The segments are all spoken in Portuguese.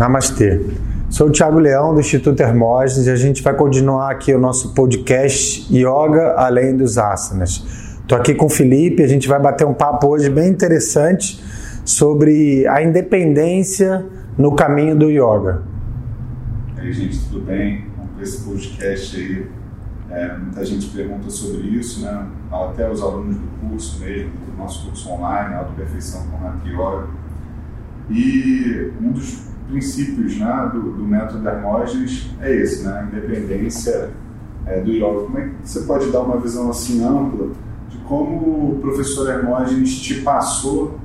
Namastê. Sou o Thiago Leão, do Instituto Hermógenes, e a gente vai continuar aqui o nosso podcast Yoga Além dos Asanas. Estou aqui com o Felipe, a gente vai bater um papo hoje bem interessante sobre a independência no caminho do yoga. E aí, gente, tudo bem? Vamos para esse podcast aí. É, muita gente pergunta sobre isso, né? Até os alunos do curso mesmo, do nosso curso online, Auto Perfeição com Hatha Yoga. E um dos princípios né, do, do método Hermógenes é esse, né, a independência é, do yoga. Como é que você pode dar uma visão assim ampla de como o professor Hermógenes te passou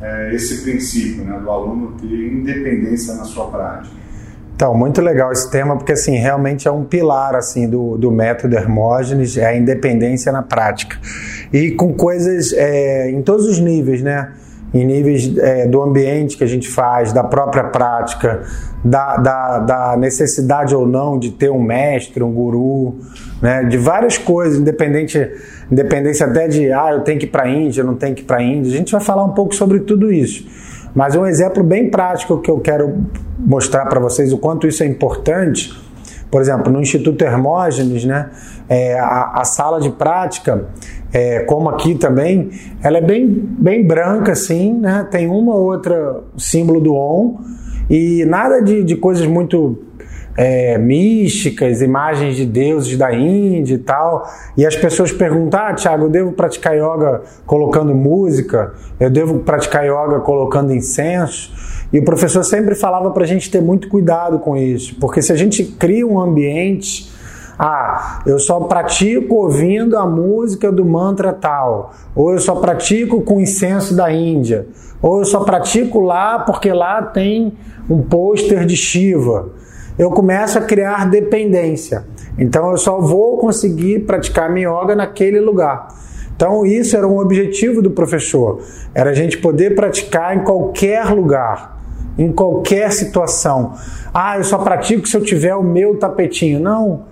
é, esse princípio né, do aluno ter independência na sua prática? Então, muito legal esse tema, porque assim, realmente é um pilar assim do, do método Hermógenes, é a independência na prática. E com coisas é, em todos os níveis, né? Em níveis é, do ambiente que a gente faz, da própria prática, da, da, da, necessidade ou não de ter um mestre, um guru, né, de várias coisas, independente, independência até de, ah, eu tenho que ir para a Índia, não tenho que ir para a Índia. A gente vai falar um pouco sobre tudo isso. Mas um exemplo bem prático que eu quero mostrar para vocês o quanto isso é importante, por exemplo, no Instituto Hermógenes, né, é, a, a sala de prática é, como aqui também, ela é bem, bem branca assim, né? Tem uma ou outra símbolo do ON e nada de, de coisas muito é, místicas, imagens de deuses da Índia e tal. E as pessoas perguntam: Ah, Tiago, eu devo praticar yoga colocando música? Eu devo praticar yoga colocando incenso? E o professor sempre falava para a gente ter muito cuidado com isso, porque se a gente cria um ambiente ah, eu só pratico ouvindo a música do mantra tal, ou eu só pratico com incenso da Índia, ou eu só pratico lá porque lá tem um pôster de Shiva. Eu começo a criar dependência. Então eu só vou conseguir praticar minha yoga naquele lugar. Então isso era um objetivo do professor, era a gente poder praticar em qualquer lugar em qualquer situação. Ah, eu só pratico se eu tiver o meu tapetinho. Não.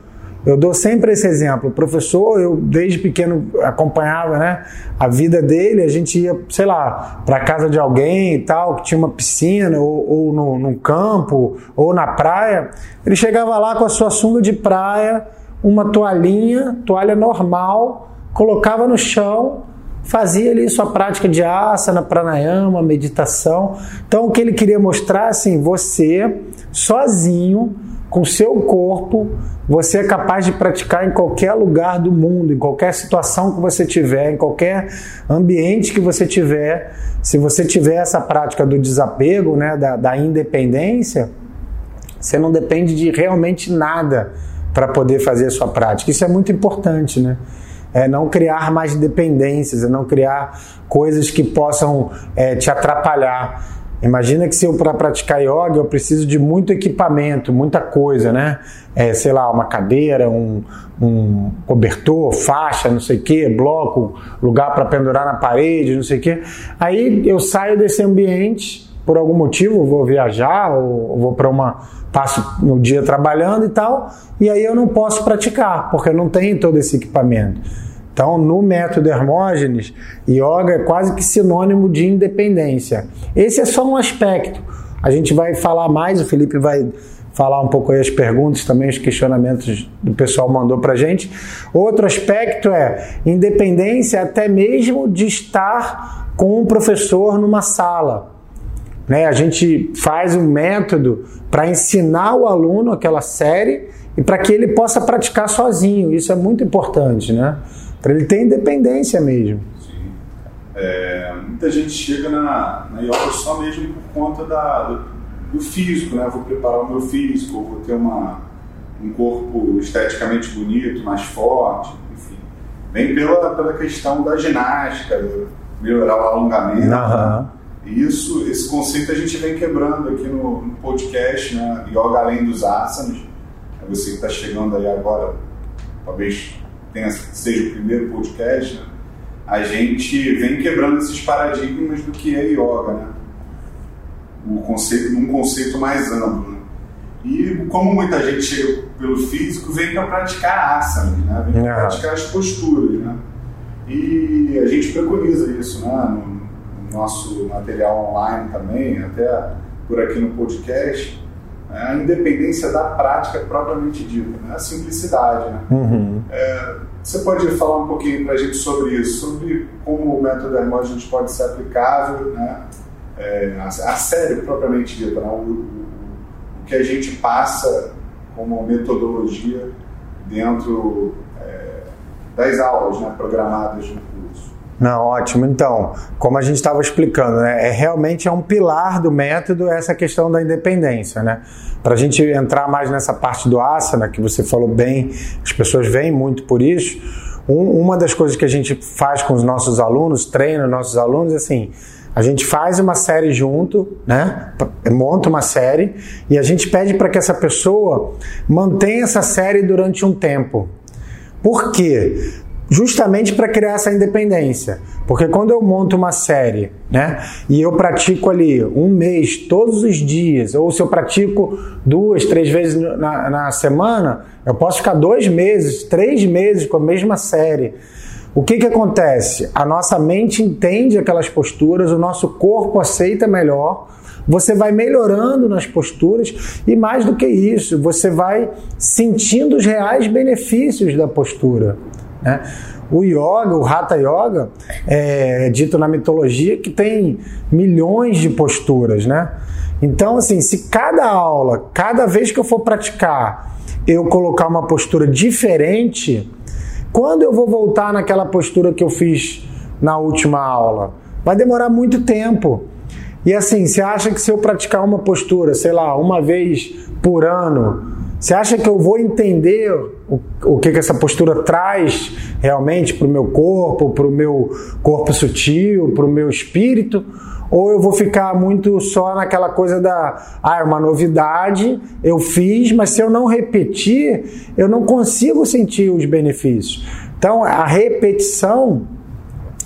Eu dou sempre esse exemplo. O professor, eu desde pequeno acompanhava né, a vida dele, a gente ia, sei lá, para casa de alguém e tal, que tinha uma piscina, ou, ou no, campo, ou na praia. Ele chegava lá com a sua sunga de praia, uma toalhinha, toalha normal, colocava no chão, fazia ali sua prática de asana, pranayama, meditação. Então o que ele queria mostrar assim, você sozinho com seu corpo, você é capaz de praticar em qualquer lugar do mundo, em qualquer situação que você tiver, em qualquer ambiente que você tiver. Se você tiver essa prática do desapego, né, da, da independência, você não depende de realmente nada para poder fazer a sua prática. Isso é muito importante, né? É não criar mais dependências, é não criar coisas que possam é, te atrapalhar. Imagina que se eu para praticar yoga eu preciso de muito equipamento, muita coisa, né? É, sei lá, uma cadeira, um, um cobertor, faixa, não sei o que, bloco, lugar para pendurar na parede, não sei o que. Aí eu saio desse ambiente por algum motivo, vou viajar ou vou para uma passo no dia trabalhando e tal, e aí eu não posso praticar porque eu não tenho todo esse equipamento. Então, no método Hermógenes, yoga é quase que sinônimo de independência. Esse é só um aspecto. A gente vai falar mais, o Felipe vai falar um pouco aí as perguntas também, os questionamentos do pessoal mandou para gente. Outro aspecto é independência até mesmo de estar com um professor numa sala. Né? A gente faz um método para ensinar o aluno aquela série e para que ele possa praticar sozinho. Isso é muito importante, né? Para ele ter independência mesmo. Sim. É, muita gente chega na, na yoga só mesmo por conta da, do, do físico, né? Vou preparar o meu físico, vou ter uma, um corpo esteticamente bonito, mais forte, enfim. Vem pela, pela questão da ginástica, melhorar o alongamento. Uhum. Isso, esse conceito a gente vem quebrando aqui no, no podcast, né? Yoga além dos asanas. É você que está chegando aí agora, talvez tenha, seja o primeiro podcast, né? a gente vem quebrando esses paradigmas do que é yoga, né? O conceito, num conceito mais amplo. Né? E como muita gente chega pelo físico, vem para praticar asana, né? Vem para praticar as posturas, né? E a gente preconiza isso, né? No, no nosso material online também, até por aqui no podcast, a independência da prática propriamente dita, né? a simplicidade. Né? Uhum. É, você pode falar um pouquinho para a gente sobre isso, sobre como o método Hermógenes pode ser aplicável né? É, a, a sério propriamente dita, né? o, o, o, que a gente passa como metodologia dentro é, das aulas né? programadas no não, ótimo. Então, como a gente estava explicando, né, é realmente é um pilar do método essa questão da independência, né? Para a gente entrar mais nessa parte do asana, que você falou bem, as pessoas vêm muito por isso. Um, uma das coisas que a gente faz com os nossos alunos, treina nossos alunos, é assim, a gente faz uma série junto, né? Monta uma série e a gente pede para que essa pessoa mantenha essa série durante um tempo. Por quê? Justamente para criar essa independência. Porque quando eu monto uma série, né, e eu pratico ali um mês, todos os dias, ou se eu pratico duas, três vezes na, na semana, eu posso ficar dois meses, três meses com a mesma série. O que, que acontece? A nossa mente entende aquelas posturas, o nosso corpo aceita melhor, você vai melhorando nas posturas e, mais do que isso, você vai sentindo os reais benefícios da postura. Né? O yoga, o Hatha Yoga, é, dito na mitologia que tem milhões de posturas, né? Então, assim, se cada aula, cada vez que eu for praticar, eu colocar uma postura diferente, quando eu vou voltar naquela postura que eu fiz na última aula? Vai demorar muito tempo. E assim, você acha que se eu praticar uma postura, sei lá, uma vez por ano, você acha que eu vou entender o, o que, que essa postura traz realmente para o meu corpo, para o meu corpo sutil, para o meu espírito? Ou eu vou ficar muito só naquela coisa da, ah, é uma novidade, eu fiz, mas se eu não repetir, eu não consigo sentir os benefícios. Então, a repetição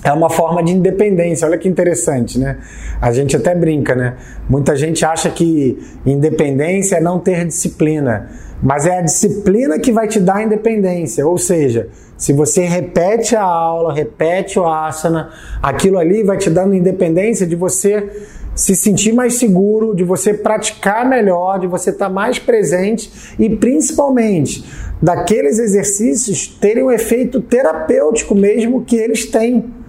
é uma forma de independência. Olha que interessante, né? A gente até brinca, né? Muita gente acha que independência é não ter disciplina, mas é a disciplina que vai te dar a independência. Ou seja, se você repete a aula, repete o asana, aquilo ali vai te dando independência de você se sentir mais seguro, de você praticar melhor, de você estar mais presente e principalmente daqueles exercícios terem um efeito terapêutico mesmo que eles têm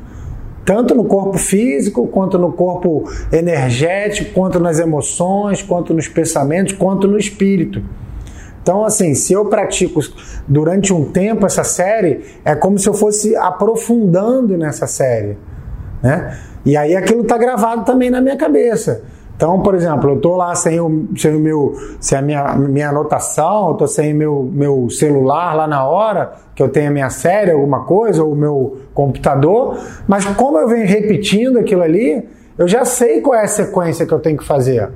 tanto no corpo físico, quanto no corpo energético, quanto nas emoções, quanto nos pensamentos, quanto no espírito. Então, assim, se eu pratico durante um tempo essa série, é como se eu fosse aprofundando nessa série, né? E aí aquilo está gravado também na minha cabeça. Então, por exemplo, eu estou lá sem o, sem o meu, sem a minha, minha anotação, estou sem meu, meu celular lá na hora, que eu tenho a minha série, alguma coisa, ou o meu computador, mas como eu venho repetindo aquilo ali, eu já sei qual é a sequência que eu tenho que fazer.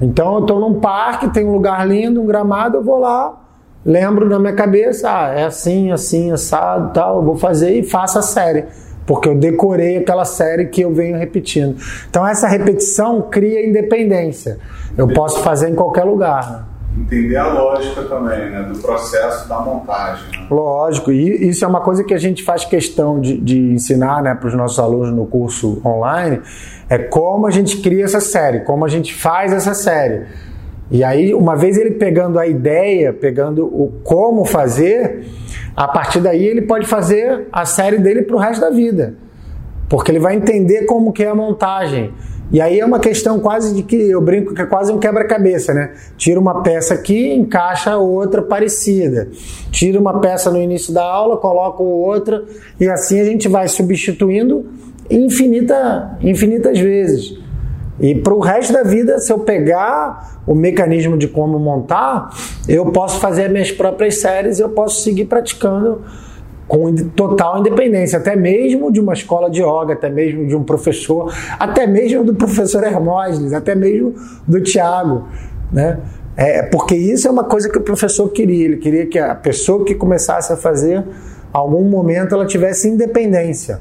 Então, eu estou num parque, tem um lugar lindo, um gramado, eu vou lá, lembro na minha cabeça, ah, é assim, assim, assado, tal, eu vou fazer e faço a série porque eu decorei aquela série que eu venho repetindo. Então essa repetição cria independência. Eu posso fazer em qualquer lugar. Né? Entender a lógica também, né, do processo da montagem. Né? Lógico, e isso é uma coisa que a gente faz questão de, de ensinar né, para os nossos alunos no curso online, é como a gente cria essa série, como a gente faz essa série. E aí, uma vez ele pegando a ideia, pegando o como fazer, a partir daí ele pode fazer a série dele para o resto da vida. Porque ele vai entender como que é a montagem. E aí é uma questão quase de que eu brinco que é quase um quebra-cabeça, né? Tira uma peça aqui, encaixa outra parecida. Tira uma peça no início da aula, coloca outra e assim a gente vai substituindo infinita, infinitas vezes. E para o resto da vida, se eu pegar o mecanismo de como montar, eu posso fazer minhas próprias séries, eu posso seguir praticando com total independência, até mesmo de uma escola de yoga, até mesmo de um professor, até mesmo do professor Hermógenes, até mesmo do Tiago, né? É, porque isso é uma coisa que o professor queria, ele queria que a pessoa que começasse a fazer, algum momento ela tivesse independência.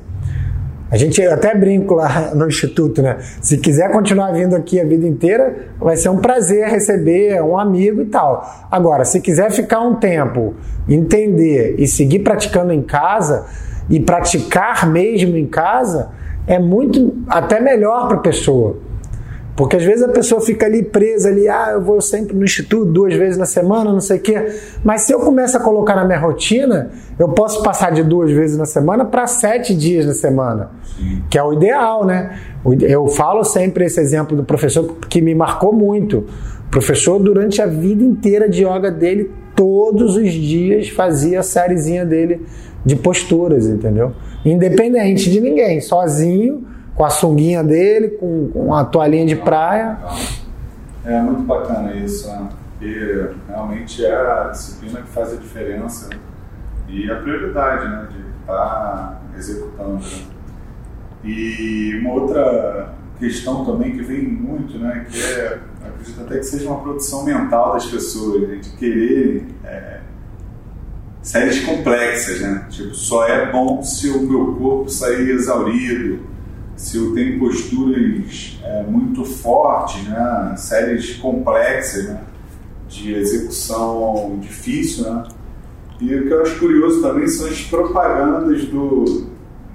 A gente até brinco lá no Instituto, né? Se quiser continuar vindo aqui a vida inteira, vai ser um prazer receber um amigo e tal. Agora, se quiser ficar um tempo, entender e seguir praticando em casa, e praticar mesmo em casa, é muito até melhor para a pessoa. Porque às vezes a pessoa fica ali presa ali, ah, eu vou sempre no instituto duas vezes na semana, não sei o quê. Mas se eu começo a colocar na minha rotina, eu posso passar de duas vezes na semana para sete dias na semana, que é o ideal, né? Eu falo sempre esse exemplo do professor que me marcou muito. O professor, durante a vida inteira de yoga dele, todos os dias fazia a sériezinha dele de posturas, entendeu? Independente de ninguém, sozinho com a sunguinha dele, com, com a toalhinha de praia. É muito bacana isso, né? Porque realmente é a disciplina que faz a diferença e a prioridade, né? De estar tá executando. Né? E uma outra questão também que vem muito, né? Que é, acredito até que seja uma produção mental das pessoas, né? de querer é, séries complexas, né? Tipo, só é bom se o meu corpo sair exaurido, se eu tenho posturas é, muito fortes, né, séries complexas, né, de execução difícil, né, e o que eu acho curioso também são as propagandas do,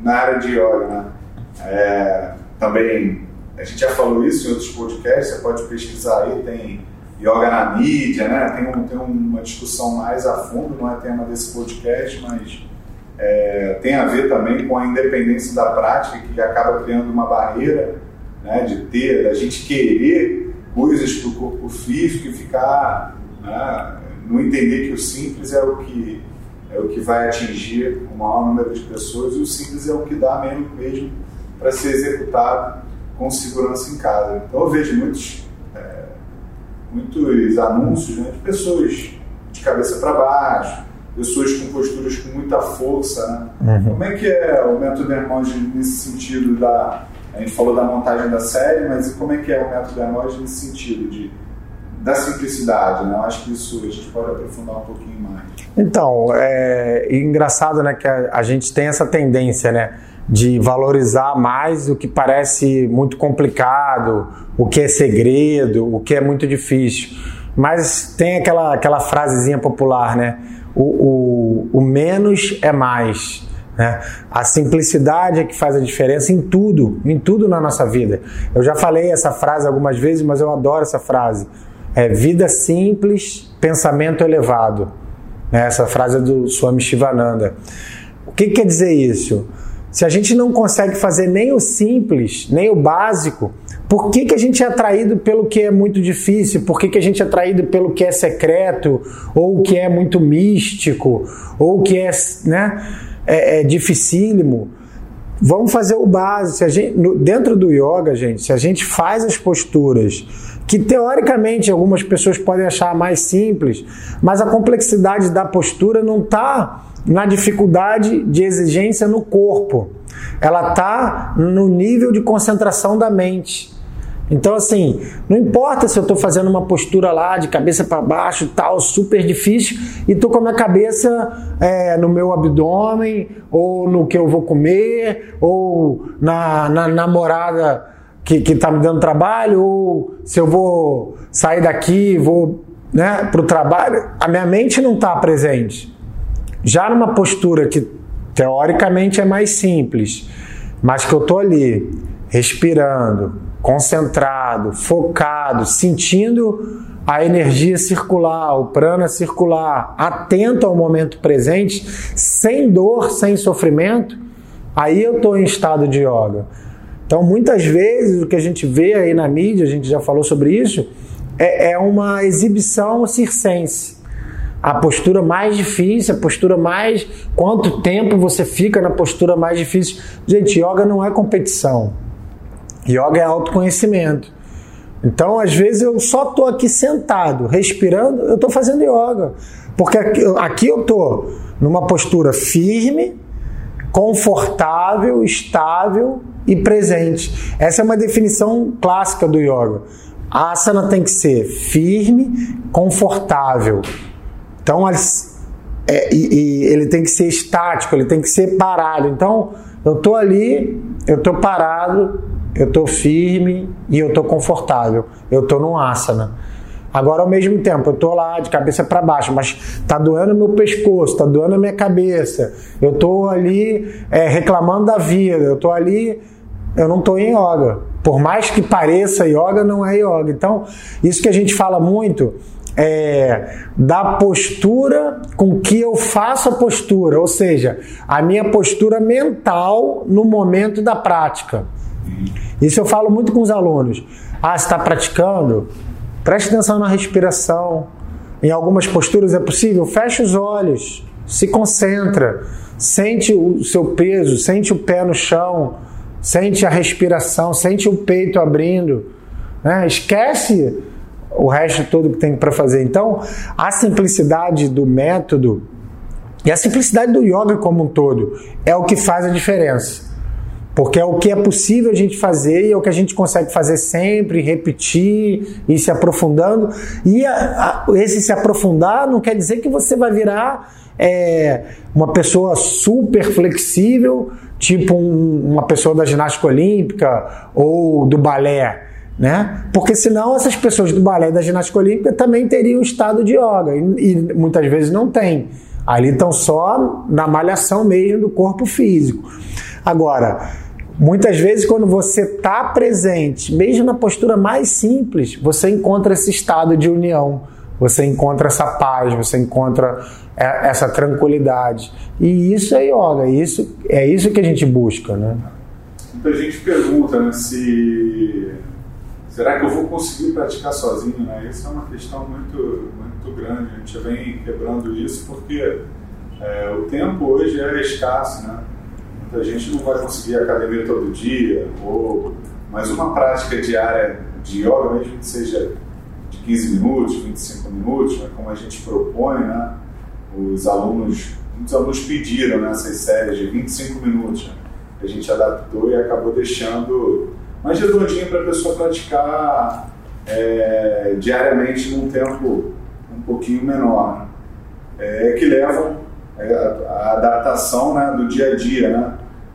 na área de yoga, né, é, também, a gente já falou isso em outros podcasts, você pode pesquisar aí, tem yoga na mídia, né, tem, um, tem uma discussão mais a fundo, não é tema desse podcast, mas é, tem a ver também com a independência da prática, que acaba criando uma barreira né, de ter, da gente querer coisas para o corpo físico e ficar, né, não entender que o simples é o que é o que vai atingir o maior número de pessoas e o simples é o que dá mesmo, mesmo para ser executado com segurança em casa. Então eu vejo muitos, é, muitos anúncios né, de pessoas de cabeça para baixo, pessoas com posturas com muita força. Né? Uhum. Como é que é o método Hermógenes nesse sentido da. A gente falou da montagem da série, mas como é que é o método Hermógenes nesse sentido de da simplicidade, né? Eu acho que isso a gente pode aprofundar um pouquinho mais. Então, é engraçado, né, que a, a gente tem essa tendência, né, de valorizar mais o que parece muito complicado, o que é segredo, o que é muito difícil. Mas tem aquela, aquela frasezinha popular, né? O, o, o menos é mais. Né? A simplicidade é que faz a diferença em tudo, em tudo na nossa vida. Eu já falei essa frase algumas vezes, mas eu adoro essa frase. É vida simples, pensamento elevado. Né? Essa frase é do Swami Shivananda. O que quer dizer isso? Se a gente não consegue fazer nem o simples, nem o básico, por que, que a gente é atraído pelo que é muito difícil? Por que, que a gente é atraído pelo que é secreto? Ou o que é muito místico? Ou o que é, né, é, é dificílimo? Vamos fazer o básico. Se a gente, no, dentro do yoga, gente, se a gente faz as posturas que teoricamente algumas pessoas podem achar mais simples, mas a complexidade da postura não está na dificuldade de exigência no corpo, ela está no nível de concentração da mente. Então, assim, não importa se eu estou fazendo uma postura lá de cabeça para baixo, tal, super difícil, e estou com a minha cabeça é, no meu abdômen, ou no que eu vou comer, ou na, na namorada que está me dando trabalho, ou se eu vou sair daqui, vou né, para o trabalho, a minha mente não está presente. Já numa postura que teoricamente é mais simples, mas que eu estou ali respirando, concentrado, focado, sentindo a energia circular, o prana circular, atento ao momento presente, sem dor, sem sofrimento, aí eu estou em estado de yoga. Então, muitas vezes, o que a gente vê aí na mídia, a gente já falou sobre isso, é, é uma exibição circense. A postura mais difícil, a postura mais. Quanto tempo você fica na postura mais difícil? Gente, yoga não é competição. Yoga é autoconhecimento. Então, às vezes, eu só estou aqui sentado, respirando, eu estou fazendo yoga. Porque aqui, eu estou numa postura firme, confortável, estável e presente. Essa é uma definição clássica do yoga. A asana tem que ser firme, confortável. Então, é, e, e ele tem que ser estático, ele tem que ser parado. Então, eu estou ali, eu estou parado, eu estou firme e eu estou confortável. Eu estou num asana. Agora, ao mesmo tempo, eu estou lá de cabeça para baixo, mas está doendo meu pescoço, está doendo a minha cabeça. Eu estou ali é, reclamando da vida, eu estou ali eu não estou em yoga. Por mais que pareça yoga, não é yoga. Então, isso que a gente fala muito é, da postura com que eu faço a postura, ou seja, a minha postura mental no momento da prática. Isso eu falo muito com os alunos. Ah, você está praticando? Preste atenção na respiração. Em algumas posturas é possível, feche os olhos, se concentra, sente o seu peso, sente o pé no chão, sente a respiração, sente o peito abrindo. Né? Esquece o resto todo que tem para fazer. Então, a simplicidade do método e a simplicidade do yoga como um todo é o que faz a diferença. Porque é o que é possível a gente fazer e é o que a gente consegue fazer sempre, repetir e se aprofundando. E a, a, esse se aprofundar não quer dizer que você vai virar é, uma pessoa super flexível, tipo um, uma pessoa da ginástica olímpica ou do balé né? Porque senão essas pessoas do balé e da ginástica olímpica também teriam estado de yoga e, e muitas vezes não tem. Ali estão só na malhação mesmo do corpo físico. Agora, muitas vezes quando você está presente, mesmo na postura mais simples, você encontra esse estado de união, você encontra essa paz, você encontra é, essa tranquilidade. E isso é yoga, isso, é isso que a gente busca, né? Muita gente pergunta né, se será que eu vou conseguir praticar sozinho? Né? Isso é uma questão muito, muito grande. A gente vem quebrando isso porque é, o tempo hoje é escasso, né? Muita gente não vai conseguir academia todo dia, ou, mas uma prática diária de yoga, mesmo que seja de 15 minutos, 25 minutos, né? como a gente propõe, né? os alunos, muitos alunos pediram né? séries de 25 minutos. Né? A gente adaptou e acabou deixando mais redondinho para a pessoa praticar é, diariamente num tempo um pouquinho menor, né? é, que levam é, a, a, adaptação né, do dia a dia. Né?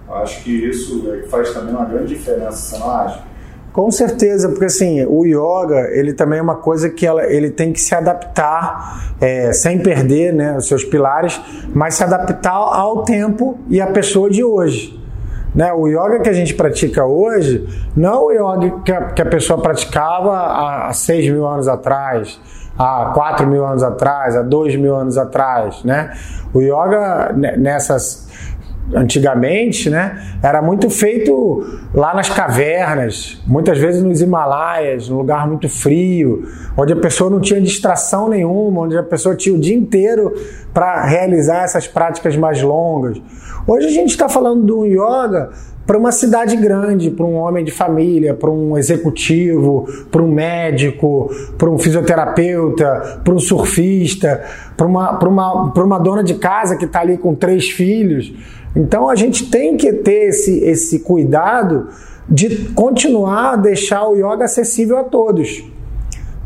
Eu acho que isso é faz também uma grande diferença, você não acha? Com certeza, porque assim, o yoga, ele também é uma coisa que ela, ele tem que se adaptar, é, sem perder né, os seus pilares, mas se adaptar ao tempo e à pessoa de hoje. Né? O yoga que a gente pratica hoje não é o yoga que a, que a pessoa praticava há, há 6 mil anos atrás, há 4 mil anos atrás, há 2 mil anos atrás. Né? O yoga nessas antigamente, né, era muito feito lá nas cavernas, muitas vezes nos Himalaias, num lugar muito frio, onde a pessoa não tinha distração nenhuma, onde a pessoa tinha o dia inteiro para realizar essas práticas mais longas. Hoje a gente está falando do yoga para uma cidade grande, para um homem de família, para um executivo, para um médico, para um fisioterapeuta, para um surfista, para uma, uma, uma dona de casa que está ali com três filhos. Então a gente tem que ter esse, esse cuidado de continuar a deixar o yoga acessível a todos.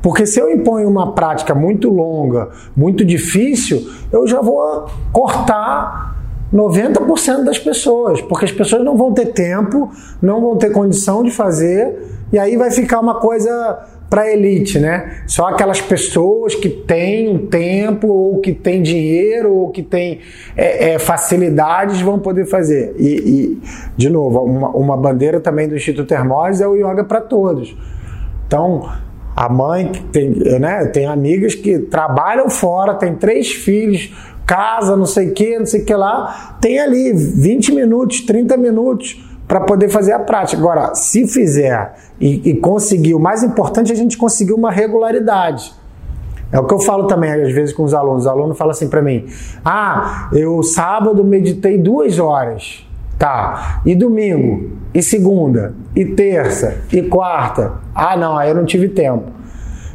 Porque se eu imponho uma prática muito longa, muito difícil, eu já vou cortar 90% das pessoas, porque as pessoas não vão ter tempo, não vão ter condição de fazer, e aí vai ficar uma coisa para elite, né? Só aquelas pessoas que têm tempo, ou que têm dinheiro, ou que têm é, é, facilidades vão poder fazer. E, e de novo, uma, uma, bandeira também do Instituto Hermose é o yoga para todos. Então, a mãe tem, né, tem amigas que trabalham fora, tem três filhos, casa, não sei o que, não sei o que lá, tem ali 20 minutos, 30 minutos para poder fazer a prática. Agora, se fizer e, e conseguir, o mais importante é a gente conseguir uma regularidade. É o que eu falo também às vezes com os alunos. O aluno fala assim para mim: Ah, eu sábado meditei duas horas. Tá. E domingo? E segunda? E terça? E quarta? Ah, não, aí eu não tive tempo.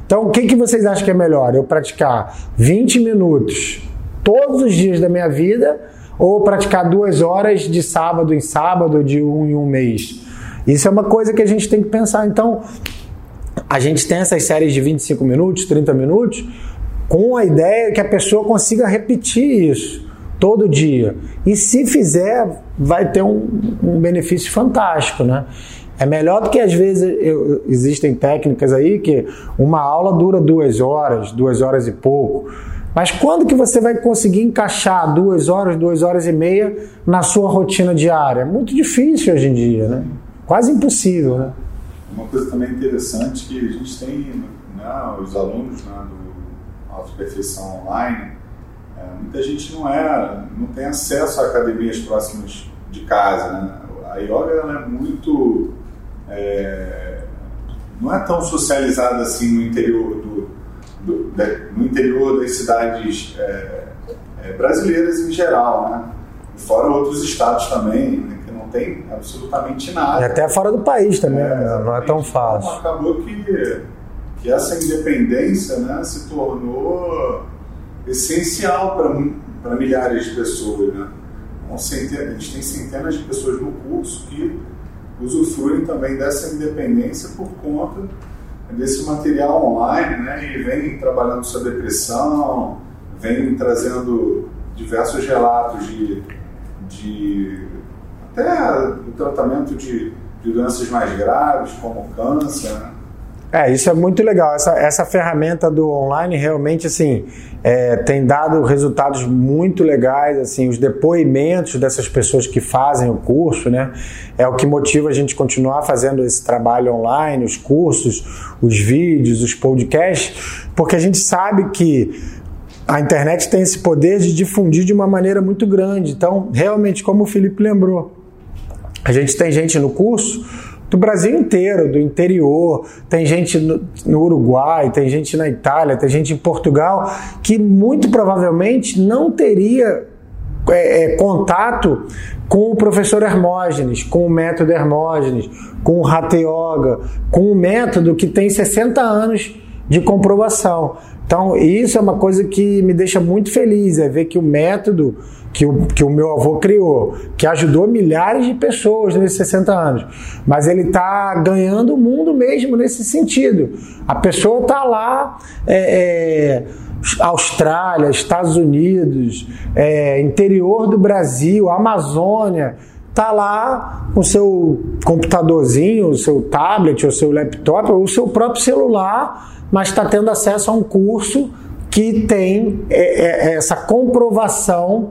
Então, o que, que vocês acham que é melhor? Eu praticar 20 minutos todos os dias da minha vida ou praticar duas horas de sábado em sábado, de um em um mês. Isso é uma coisa que a gente tem que pensar. Então, a gente tem essas séries de 25 minutos, 30 minutos, com a ideia que a pessoa consiga repetir isso todo dia. E se fizer, vai ter um, um benefício fantástico, né? É melhor do que às vezes eu, existem técnicas aí que uma aula dura duas horas, duas horas e pouco. Mas quando que você vai conseguir encaixar duas horas, duas horas e meia na sua rotina diária? Muito difícil hoje em dia, né? quase impossível, né? Uma coisa também interessante que a gente tem, né, os alunos né, do Alta Perfeição Online, é, muita gente não é, não tem acesso a academias próximas de casa, né? A yoga ela é muito é, não é tão socializada assim no interior do, do no interior das cidades é, é, brasileiras em geral, né? Fora outros estados também, né? que não tem absolutamente nada. E até fora do país também, é, né? não é tão fácil. Então, acabou que, que essa independência né, se tornou essencial para milhares de pessoas. Né? Então, centenas, a gente tem centenas de pessoas no curso que usufruem também dessa independência por conta desse material online, né? E vem trabalhando sobre depressão, vem trazendo diversos relatos de, de até o tratamento de, de doenças mais graves, como câncer, né? É, isso é muito legal. Essa, essa ferramenta do online realmente assim é, tem dado resultados muito legais. Assim, os depoimentos dessas pessoas que fazem o curso, né, é o que motiva a gente continuar fazendo esse trabalho online, os cursos, os vídeos, os podcasts, porque a gente sabe que a internet tem esse poder de difundir de uma maneira muito grande. Então, realmente, como o Felipe lembrou, a gente tem gente no curso do Brasil inteiro, do interior, tem gente no, no, Uruguai, tem gente na Itália, tem gente em Portugal, que muito provavelmente não teria é, é, contato com o professor Hermógenes, com o método Hermógenes, com o Hatha Yoga, com o método que tem 60 anos de comprovação. Então, isso é uma coisa que me deixa muito feliz, é ver que o método que o, que o meu avô criou, que ajudou milhares de pessoas nesses 60 anos, mas ele está ganhando o mundo mesmo nesse sentido. A pessoa está lá, é, é, Austrália, Estados Unidos, é, interior do Brasil, Amazônia, está lá com seu computadorzinho, o seu tablet, o seu laptop, ou o seu próprio celular mas está tendo acesso a um curso que tem é, é, essa comprovação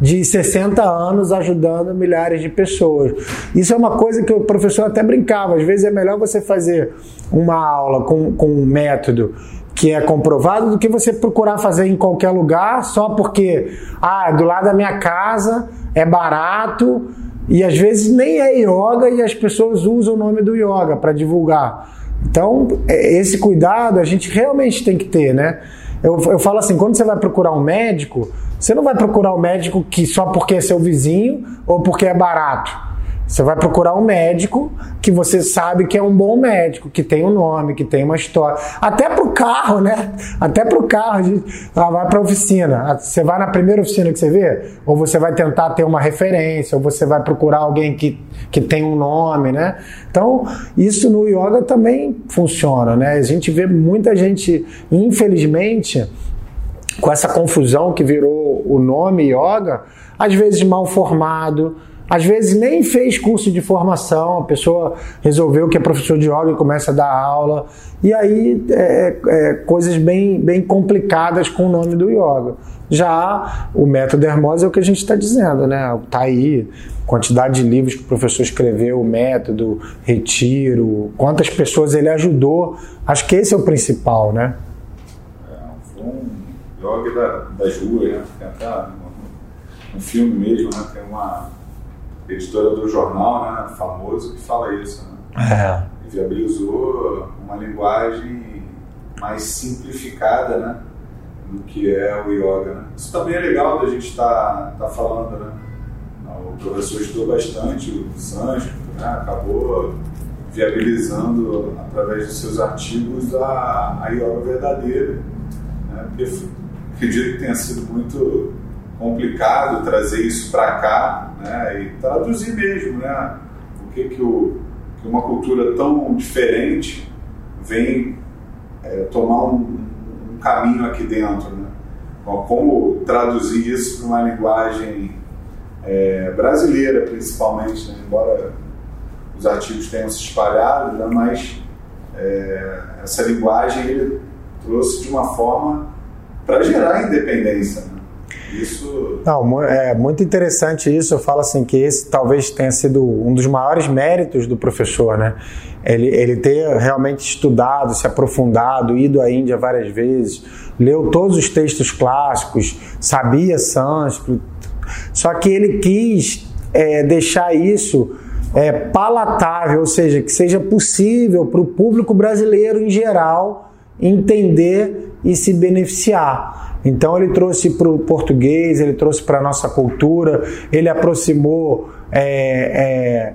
de 60 anos ajudando milhares de pessoas. Isso é uma coisa que o professor até brincava. Às vezes é melhor você fazer uma aula com, com um método que é comprovado do que você procurar fazer em qualquer lugar só porque, ah, do lado da minha casa é barato e às vezes nem é yoga e as pessoas usam o nome do yoga para divulgar. Então, é, esse cuidado a gente realmente tem que ter, né? Eu, eu falo assim, quando você vai procurar um médico, você não vai procurar um médico que só porque é seu vizinho ou porque é barato. Você vai procurar um médico que você sabe que é um bom médico, que tem um nome, que tem uma história. Até pro carro, né? Até pro carro, gente ah, vai pra oficina. Você vai na primeira oficina que você vê, ou você vai tentar ter uma referência, ou você vai procurar alguém que, que tem um nome, né? Então, isso no yoga também funciona, né? A gente vê muita gente, infelizmente, com essa confusão que virou o nome yoga, às vezes mal formado, às vezes nem fez curso de formação, a pessoa resolveu que é professor de yoga e começa a dar aula. E aí é, é, coisas bem, bem complicadas com o nome do yoga. Já o método Hermose é o que a gente está dizendo, né? Está aí, quantidade de livros que o professor escreveu, o método, retiro, quantas pessoas ele ajudou. Acho que esse é o principal, né? É, um yoga da, das ruas, né? Até um filme mesmo, né? Tem uma editora do jornal, né, famoso, que fala isso. Né? É. viabilizou uma linguagem mais simplificada, né? Do que é o yoga. Né? Isso também é legal da gente estar tá, tá falando, né? O professor estudou bastante o sânscrito, né? Acabou viabilizando através de seus artigos a, a yoga verdadeira, né? Porque acredito que tenha sido muito complicado trazer isso para cá né, e traduzir mesmo né, o que, que, o, que uma cultura tão diferente vem é, tomar um, um, caminho aqui dentro. Né? Como traduzir isso para uma linguagem é, brasileira, principalmente, né? embora os artigos tenham se espalhado, né? mas é, essa linguagem ele trouxe de uma forma para gerar independência. Né? Isso. Não, é muito interessante isso. Eu falo assim que esse talvez tenha sido um dos maiores méritos do professor, né? Ele, ele ter realmente estudado, se aprofundado, ido à Índia várias vezes, leu todos os textos clássicos, sabia sânscrito. Só que ele quis é, deixar isso é, palatável, ou seja, que seja possível para o público brasileiro em geral entender e se beneficiar. Então ele trouxe para o português, ele trouxe para a nossa cultura, ele aproximou é, é,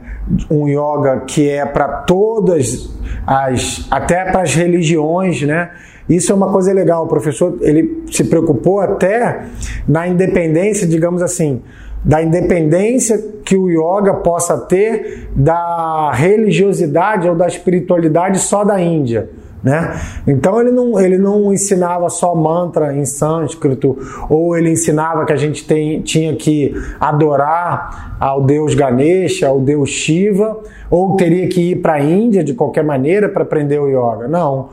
um yoga que é para todas as, até para as religiões, né? Isso é uma coisa legal. O professor ele se preocupou até na independência, digamos assim, da independência que o yoga possa ter da religiosidade ou da espiritualidade só da Índia. Né? Então ele não, ele não ensinava só mantra em sânscrito, ou ele ensinava que a gente tem, tinha que adorar ao deus Ganesha, ao deus Shiva, ou teria que ir para a Índia de qualquer maneira para aprender o yoga. Não.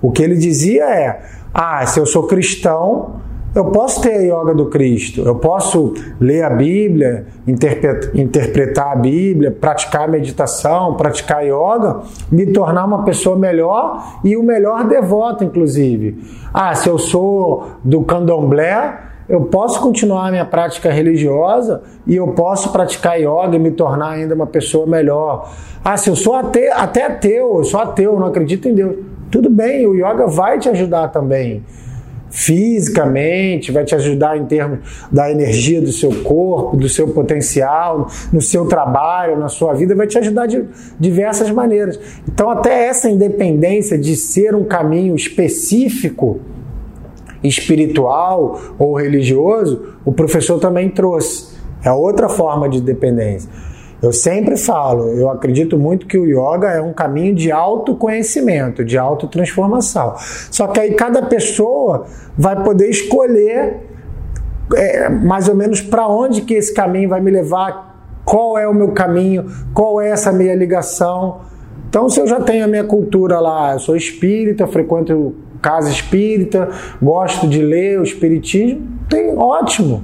O que ele dizia é: ah, se eu sou cristão, eu posso ter a yoga do Cristo, eu posso ler a Bíblia, interpretar a Bíblia, praticar meditação, praticar yoga, me tornar uma pessoa melhor e o melhor devoto, inclusive. Ah, se eu sou do candomblé, eu posso continuar a minha prática religiosa e eu posso praticar yoga e me tornar ainda uma pessoa melhor. Ah, se eu sou ateu, até ateu, eu sou ateu, não acredito em Deus. Tudo bem, o yoga vai te ajudar também fisicamente, vai te ajudar em termos da energia do seu corpo, do seu potencial, no seu trabalho, na sua vida, vai te ajudar de diversas maneiras. Então, até essa independência de ser um caminho específico, espiritual ou religioso, o professor também trouxe. É outra forma de dependência. Eu sempre falo, eu acredito muito que o yoga é um caminho de autoconhecimento, de autotransformação. Só que aí cada pessoa vai poder escolher é, mais ou menos para onde que esse caminho vai me levar, qual é o meu caminho, qual é essa minha ligação. Então, se eu já tenho a minha cultura lá, eu sou espírita, frequento casa espírita, gosto de ler o espiritismo, tem ótimo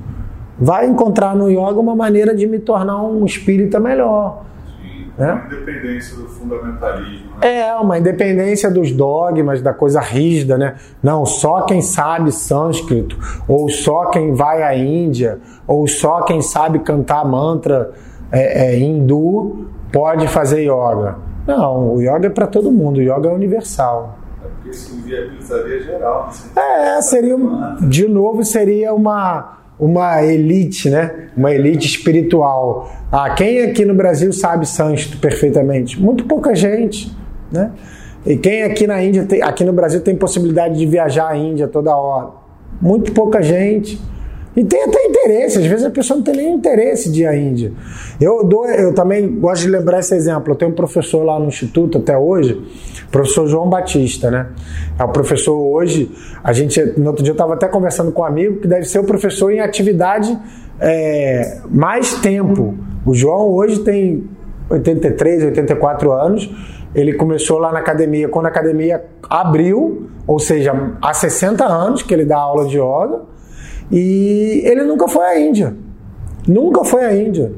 vai encontrar no yoga uma maneira de me tornar um espírita melhor. Sim, né? Uma independência do fundamentalismo. Né? É, uma independência dos dogmas, da coisa rígida, né? Não, só quem sabe sânscrito, ou só quem vai à Índia, ou só quem sabe cantar mantra é, é, hindu pode fazer yoga. Não, o yoga é para todo mundo, o yoga é universal. É porque isso inviabilizaria geral. Né? É, seria, de novo, seria uma uma elite, né? Uma elite espiritual. Ah, quem aqui no Brasil sabe sânscrito perfeitamente? Muito pouca gente, né? E quem aqui na Índia, tem, aqui no Brasil tem possibilidade de viajar à Índia toda hora? Muito pouca gente. E tem até interesse, às vezes a pessoa não tem nem interesse de ir à Índia. Eu, dou, eu também gosto de lembrar esse exemplo. Eu tenho um professor lá no Instituto até hoje, professor João Batista, né? É o professor hoje, a gente, no outro dia eu estava até conversando com um amigo que deve ser o professor em atividade é, mais tempo. O João hoje tem 83, 84 anos. Ele começou lá na academia quando a academia abriu, ou seja, há 60 anos que ele dá aula de yoga e ele nunca foi à Índia. Nunca foi à Índia.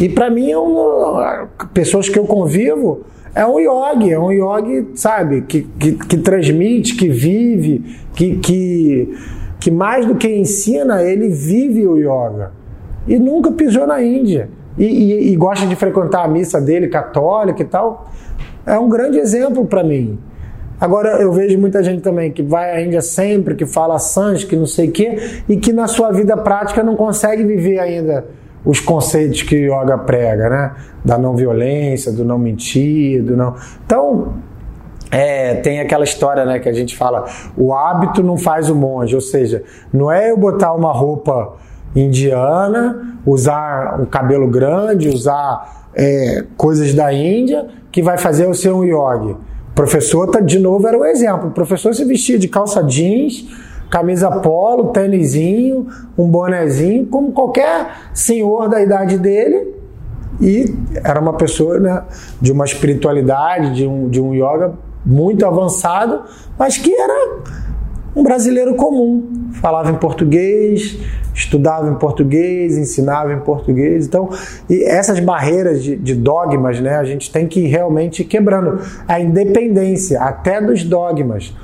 E para mim, é pessoas que eu convivo, é um yogi, é um yogi, sabe, que, que, que transmite, que vive, que, que, que mais do que ensina, ele vive o yoga. E nunca pisou na Índia. E, e, e gosta de frequentar a missa dele, católica e tal. É um grande exemplo para mim. Agora eu vejo muita gente também que vai à Índia sempre, que fala sânscrito, que não sei o quê, e que na sua vida prática não consegue viver ainda os conceitos que o yoga prega, né? Da não violência, do não mentir, do não. Então, é, tem aquela história, né, que a gente fala, o hábito não faz o monge, ou seja, não é eu botar uma roupa indiana, usar um cabelo grande, usar é, coisas da Índia, que vai fazer eu ser um yogi. O professor, tá, de novo, era o exemplo. O professor se vestia de calça jeans, camisa polo, tênisinho, um bonezinho, como qualquer senhor da idade dele. E era uma pessoa né, de uma espiritualidade, de um, de um yoga muito avançado, mas que era um brasileiro comum. Falava em português, estudava em português, ensinava em português. Então, e essas barreiras de, de dogmas, né, a gente tem que ir realmente quebrando a independência até dos dogmas.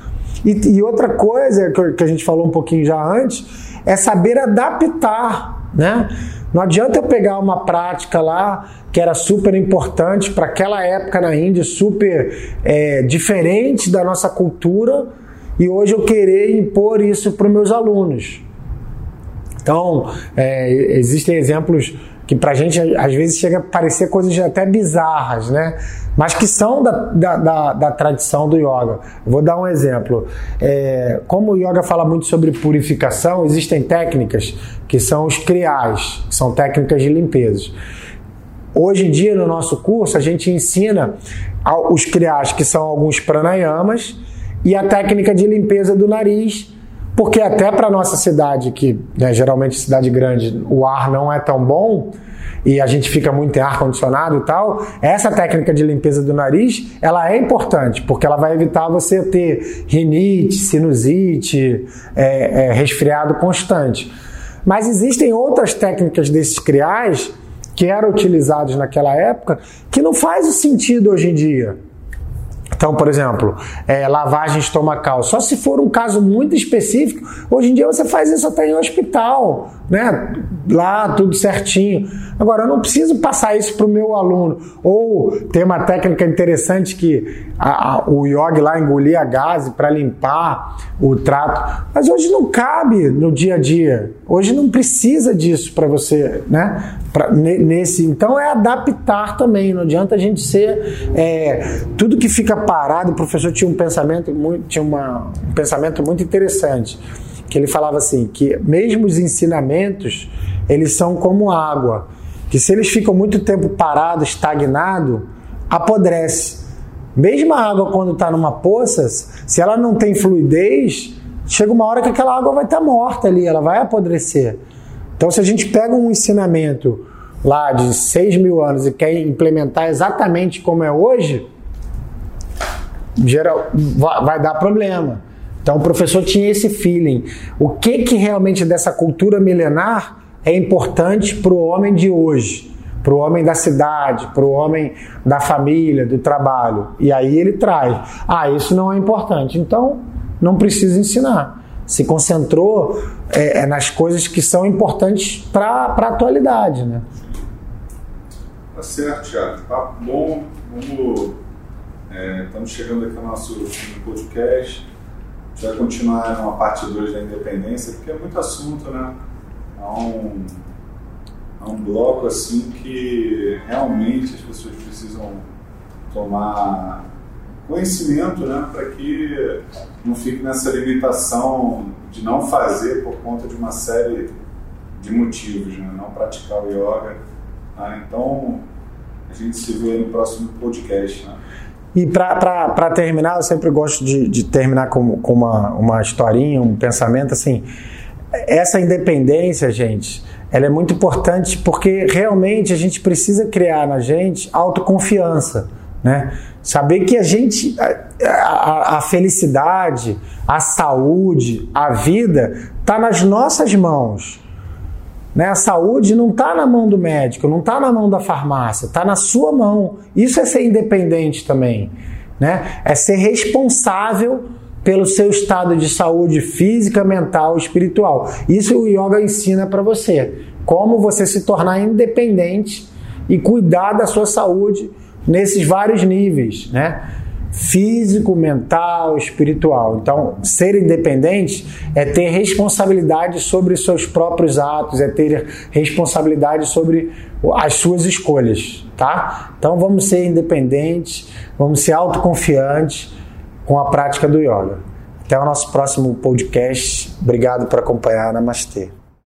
E, e outra coisa que a gente falou um pouquinho já antes é saber adaptar, né? Não adianta eu pegar uma prática lá que era super importante para aquela época na Índia, super é, diferente da nossa cultura, e hoje eu querer impor isso para os meus alunos. Então, é, existem exemplos que para a gente às vezes chega a parecer coisas até bizarras, né? Mas que são da, da, da, da tradição do yoga. vou dar um exemplo. É, como o yoga fala muito sobre purificação, existem técnicas que são os criais, que são técnicas de limpeza. Hoje em dia, no nosso curso, a gente ensina os criais, que são alguns pranayamas, e a técnica de limpeza do nariz, porque até para nossa cidade, que né, geralmente cidade grande, o ar não é tão bom e a gente fica muito em ar condicionado e tal, essa técnica de limpeza do nariz, ela é importante, porque ela vai evitar você ter rinite, sinusite, é, é, resfriado constante. Mas existem outras técnicas desses criais que eram utilizados naquela época que não faz sentido hoje em dia. Então, por exemplo, é, lavagem estomacal. Só se for um caso muito específico. Hoje em dia você faz isso até em hospital, né? Lá tudo certinho. Agora, eu não preciso passar isso para o meu aluno. Ou tem uma técnica interessante que a, a, o yogi lá engolia gás para limpar o trato. Mas hoje não cabe no dia a dia. Hoje não precisa disso para você, né? Pra, nesse, então é adaptar também. Não adianta a gente ser é, tudo que fica parado. O professor tinha um pensamento muito, tinha uma, um pensamento muito interessante que ele falava assim que mesmo os ensinamentos eles são como água que se eles ficam muito tempo parado, estagnado, apodrece. Mesmo a água quando está numa poça, se ela não tem fluidez, chega uma hora que aquela água vai estar tá morta ali, ela vai apodrecer. Então, se a gente pega um ensinamento lá de 6 mil anos e quer implementar exatamente como é hoje, geral, vai dar problema. Então, o professor tinha esse feeling. O que, que realmente dessa cultura milenar é importante para o homem de hoje, para o homem da cidade, para o homem da família, do trabalho. E aí ele traz: ah, isso não é importante, então não precisa ensinar. Se concentrou é, é nas coisas que são importantes para a atualidade. Né? Tá certo, Thiago. Tá bom. É, estamos chegando aqui ao nosso podcast. A gente vai continuar numa parte 2 da independência, porque é muito assunto, né? A um, a um bloco assim que realmente as pessoas precisam tomar conhecimento, né, para que não fique nessa limitação de não fazer por conta de uma série de motivos, né, não praticar o yoga. Tá? Então, a gente se vê no próximo podcast. Né? E para terminar, eu sempre gosto de, de terminar com, com uma, uma historinha, um pensamento assim essa independência, gente, ela é muito importante porque realmente a gente precisa criar na gente autoconfiança, né? Saber que a gente, a, a, a felicidade, a saúde, a vida está nas nossas mãos. Né? A saúde não está na mão do médico, não está na mão da farmácia, está na sua mão. Isso é ser independente também. Né? É ser responsável pelo seu estado de saúde física, mental, espiritual. Isso o yoga ensina para você. Como você se tornar independente e cuidar da sua saúde nesses vários níveis, né? Físico, mental, espiritual. Então, ser independente é ter responsabilidade sobre seus próprios atos, é ter responsabilidade sobre as suas escolhas, tá? Então, vamos ser independentes, vamos ser autoconfiantes com a prática do yoga. Até o nosso próximo podcast. Obrigado por acompanhar. Namastê.